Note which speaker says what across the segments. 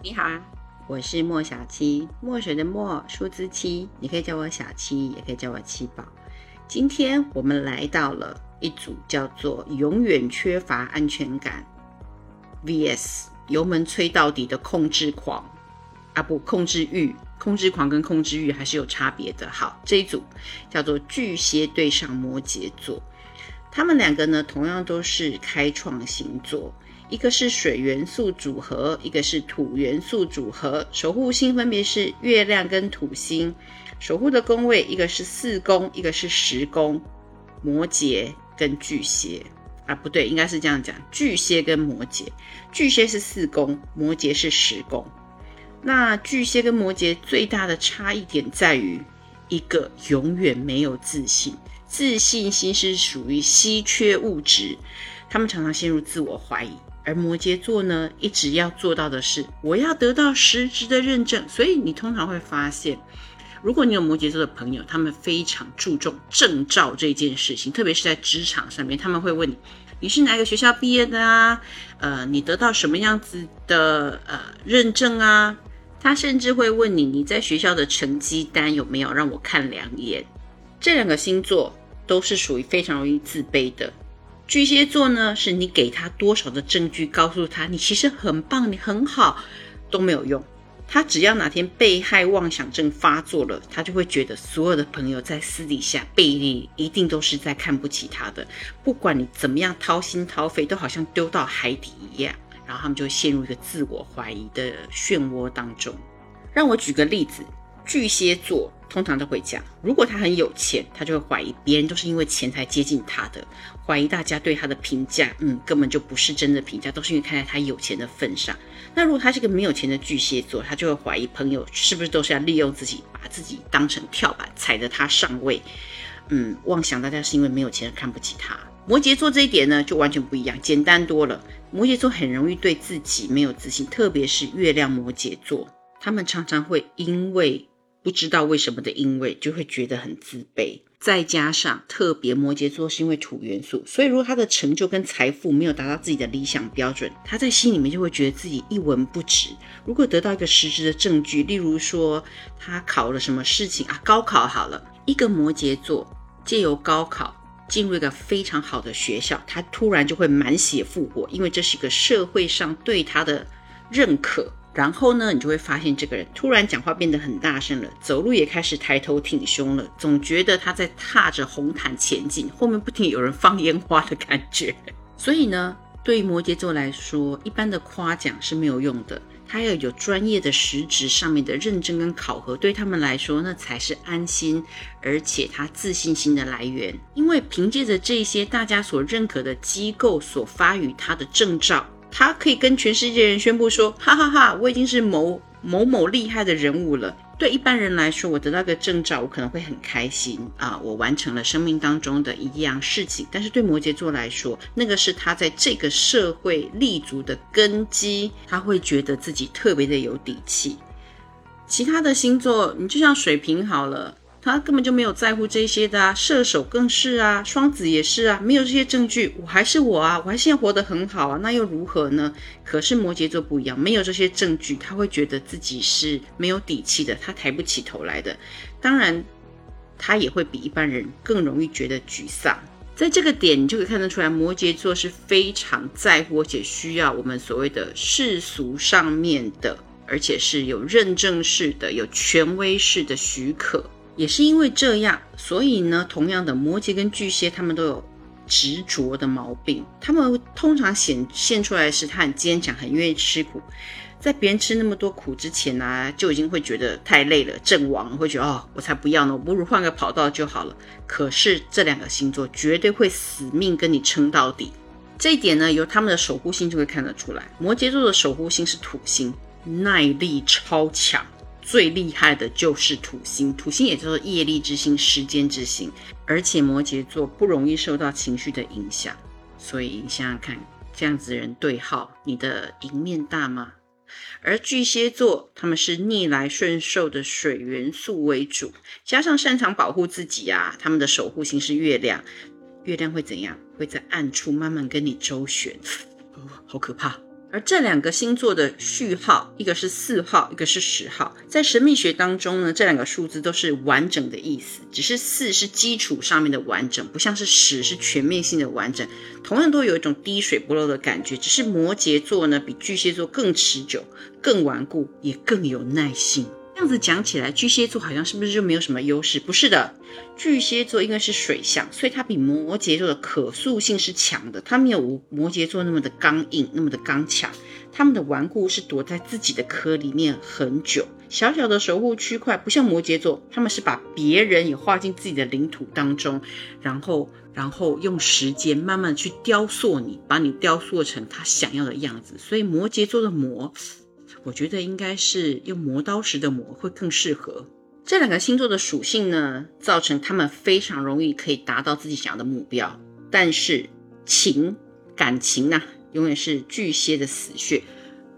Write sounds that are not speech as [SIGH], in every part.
Speaker 1: 你好啊，我是莫小七，墨水的墨，数字七，你可以叫我小七，也可以叫我七宝。今天我们来到了一组叫做“永远缺乏安全感 ”vs 油门吹到底的控制狂啊，不，控制欲，控制狂跟控制欲还是有差别的。好，这一组叫做巨蟹对上摩羯座，他们两个呢，同样都是开创星座。一个是水元素组合，一个是土元素组合，守护星分别是月亮跟土星，守护的宫位一个是四宫，一个是十宫，摩羯跟巨蟹。啊，不对，应该是这样讲，巨蟹跟摩羯，巨蟹是四宫，摩羯是十宫。那巨蟹跟摩羯最大的差异点在于，一个永远没有自信，自信心是属于稀缺物质，他们常常陷入自我怀疑。而摩羯座呢，一直要做到的是，我要得到实质的认证。所以你通常会发现，如果你有摩羯座的朋友，他们非常注重证照这件事情，特别是在职场上面，他们会问你，你是哪个学校毕业的啊？呃，你得到什么样子的呃认证啊？他甚至会问你，你在学校的成绩单有没有让我看两眼？这两个星座都是属于非常容易自卑的。巨蟹座呢，是你给他多少的证据，告诉他你其实很棒，你很好，都没有用。他只要哪天被害妄想症发作了，他就会觉得所有的朋友在私底下背地一定都是在看不起他的，不管你怎么样掏心掏肺，都好像丢到海底一样。然后他们就会陷入一个自我怀疑的漩涡当中。让我举个例子。巨蟹座通常都会讲，如果他很有钱，他就会怀疑别人都是因为钱才接近他的，怀疑大家对他的评价，嗯，根本就不是真的评价，都是因为看在他有钱的份上。那如果他是个没有钱的巨蟹座，他就会怀疑朋友是不是都是要利用自己，把自己当成跳板，踩着他上位，嗯，妄想大家是因为没有钱看不起他。摩羯座这一点呢，就完全不一样，简单多了。摩羯座很容易对自己没有自信，特别是月亮摩羯座，他们常常会因为。不知道为什么的，因为就会觉得很自卑。再加上特别摩羯座是因为土元素，所以如果他的成就跟财富没有达到自己的理想标准，他在心里面就会觉得自己一文不值。如果得到一个实质的证据，例如说他考了什么事情啊，高考好了，一个摩羯座借由高考进入一个非常好的学校，他突然就会满血复活，因为这是一个社会上对他的认可。然后呢，你就会发现这个人突然讲话变得很大声了，走路也开始抬头挺胸了，总觉得他在踏着红毯前进，后面不停有人放烟花的感觉。[LAUGHS] 所以呢，对于摩羯座来说，一般的夸奖是没有用的，他要有专业的实质上面的认证跟考核，对他们来说那才是安心，而且他自信心的来源。因为凭借着这些大家所认可的机构所发予他的证照。他可以跟全世界人宣布说：“哈哈哈，我已经是某某某厉害的人物了。”对一般人来说，我得到个证照，我可能会很开心啊，我完成了生命当中的一样事情。但是对摩羯座来说，那个是他在这个社会立足的根基，他会觉得自己特别的有底气。其他的星座，你就像水瓶好了。他根本就没有在乎这些的啊，射手更是啊，双子也是啊，没有这些证据，我还是我啊，我还现在活得很好啊，那又如何呢？可是摩羯座不一样，没有这些证据，他会觉得自己是没有底气的，他抬不起头来的。当然，他也会比一般人更容易觉得沮丧。在这个点，你就可以看得出来，摩羯座是非常在乎且需要我们所谓的世俗上面的，而且是有认证式的、有权威式的许可。也是因为这样，所以呢，同样的摩羯跟巨蟹，他们都有执着的毛病。他们通常显现出来是他很坚强，很愿意吃苦，在别人吃那么多苦之前呢，就已经会觉得太累了，阵亡，会觉得哦，我才不要呢，我不如换个跑道就好了。可是这两个星座绝对会死命跟你撑到底。这一点呢，由他们的守护星就会看得出来。摩羯座的守护星是土星，耐力超强。最厉害的就是土星，土星也叫做业力之星、时间之星，而且摩羯座不容易受到情绪的影响，所以你想想看，这样子人对号，你的赢面大吗？而巨蟹座他们是逆来顺受的水元素为主，加上擅长保护自己啊，他们的守护星是月亮，月亮会怎样？会在暗处慢慢跟你周旋，哦，好可怕。而这两个星座的序号，一个是四号，一个是十号，在神秘学当中呢，这两个数字都是完整的意思，只是四是基础上面的完整，不像是十是全面性的完整。同样都有一种滴水不漏的感觉，只是摩羯座呢比巨蟹座更持久、更顽固，也更有耐性。这样子讲起来，巨蟹座好像是不是就没有什么优势？不是的，巨蟹座因为是水象，所以它比摩羯座的可塑性是强的。它没有摩羯座那么的刚硬，那么的刚强。他们的顽固是躲在自己的壳里面很久，小小的守护区块，不像摩羯座，他们是把别人也划进自己的领土当中，然后然后用时间慢慢去雕塑你，把你雕塑成他想要的样子。所以摩羯座的魔。我觉得应该是用磨刀石的磨会更适合。这两个星座的属性呢，造成他们非常容易可以达到自己想要的目标。但是情感情呢，永远是巨蟹的死穴。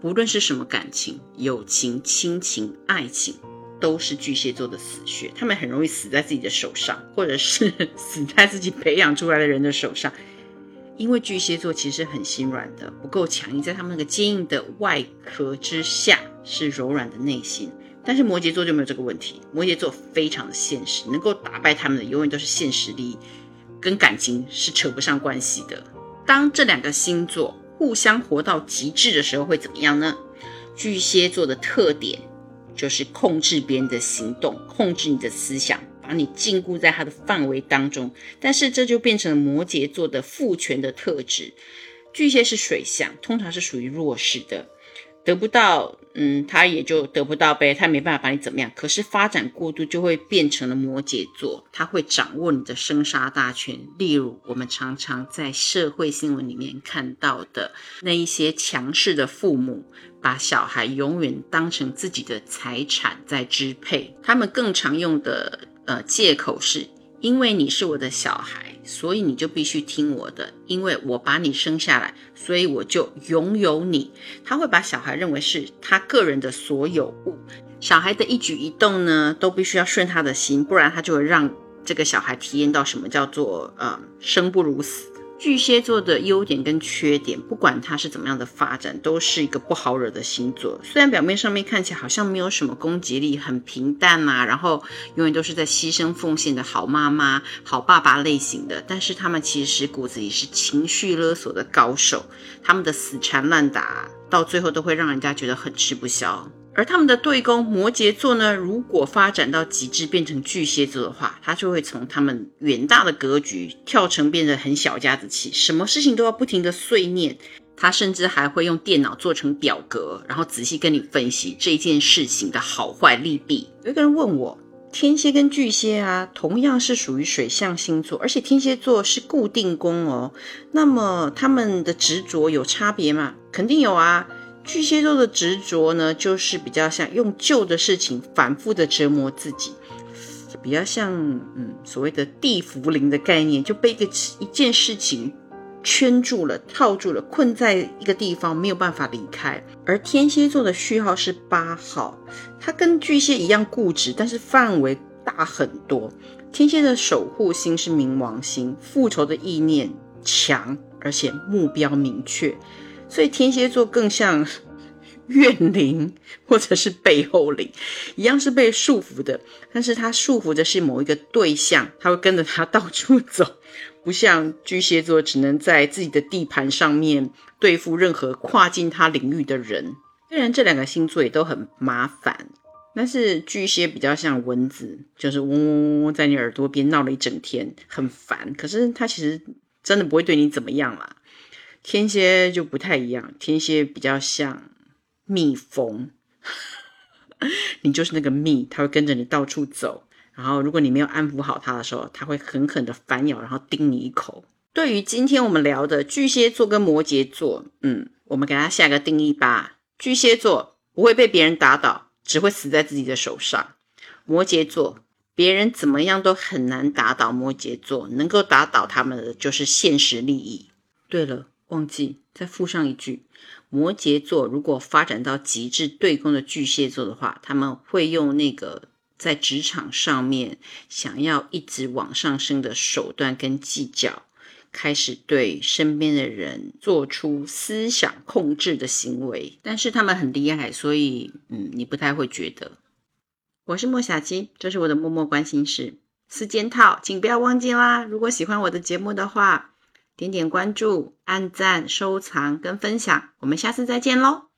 Speaker 1: 不论是什么感情，友情、亲情、爱情，都是巨蟹座的死穴。他们很容易死在自己的手上，或者是 [LAUGHS] 死在自己培养出来的人的手上。因为巨蟹座其实很心软的，不够强硬，在他们那个坚硬的外壳之下是柔软的内心。但是摩羯座就没有这个问题，摩羯座非常的现实，能够打败他们的永远都是现实利益，跟感情是扯不上关系的。当这两个星座互相活到极致的时候，会怎么样呢？巨蟹座的特点就是控制别人的行动，控制你的思想。把你禁锢在他的范围当中，但是这就变成了摩羯座的父权的特质。巨蟹是水象，通常是属于弱势的，得不到，嗯，他也就得不到呗，他没办法把你怎么样。可是发展过度就会变成了摩羯座，他会掌握你的生杀大权。例如我们常常在社会新闻里面看到的那一些强势的父母，把小孩永远当成自己的财产在支配。他们更常用的。呃，借口是因为你是我的小孩，所以你就必须听我的。因为我把你生下来，所以我就拥有你。他会把小孩认为是他个人的所有物，小孩的一举一动呢，都必须要顺他的心，不然他就会让这个小孩体验到什么叫做呃生不如死。巨蟹座的优点跟缺点，不管它是怎么样的发展，都是一个不好惹的星座。虽然表面上面看起来好像没有什么攻击力，很平淡啊，然后永远都是在牺牲奉献的好妈妈、好爸爸类型的，但是他们其实骨子里是情绪勒索的高手。他们的死缠烂打，到最后都会让人家觉得很吃不消。而他们的对宫摩羯座呢，如果发展到极致变成巨蟹座的话，他就会从他们远大的格局跳成变得很小家子气，什么事情都要不停的碎念。他甚至还会用电脑做成表格，然后仔细跟你分析这件事情的好坏利弊。有一个人问我，天蝎跟巨蟹啊，同样是属于水象星座，而且天蝎座是固定宫哦，那么他们的执着有差别吗？肯定有啊。巨蟹座的执着呢，就是比较像用旧的事情反复的折磨自己，比较像嗯所谓的地茯苓的概念，就被一个一件事情圈住了、套住了、困在一个地方，没有办法离开。而天蝎座的序号是八号，它跟巨蟹一样固执，但是范围大很多。天蝎的守护星是冥王星，复仇的意念强，而且目标明确。所以天蝎座更像怨灵，或者是背后灵，一样是被束缚的。但是他束缚的是某一个对象，他会跟着他到处走，不像巨蟹座只能在自己的地盘上面对付任何跨进他领域的人。虽然这两个星座也都很麻烦，但是巨蟹比较像蚊子，就是嗡嗡嗡在你耳朵边闹了一整天，很烦。可是他其实真的不会对你怎么样啦。天蝎就不太一样，天蝎比较像蜜蜂，[LAUGHS] 你就是那个蜜，它会跟着你到处走。然后，如果你没有安抚好它的时候，它会狠狠的反咬，然后叮你一口。对于今天我们聊的巨蟹座跟摩羯座，嗯，我们给它下个定义吧。巨蟹座不会被别人打倒，只会死在自己的手上。摩羯座，别人怎么样都很难打倒摩羯座，能够打倒他们的就是现实利益。对了。忘记再附上一句：摩羯座如果发展到极致对攻的巨蟹座的话，他们会用那个在职场上面想要一直往上升的手段跟计较，开始对身边的人做出思想控制的行为。但是他们很厉害，所以嗯，你不太会觉得。我是莫小七，这是我的默默关心事四件套，请不要忘记啦！如果喜欢我的节目的话，点点关注、按赞、收藏跟分享，我们下次再见喽！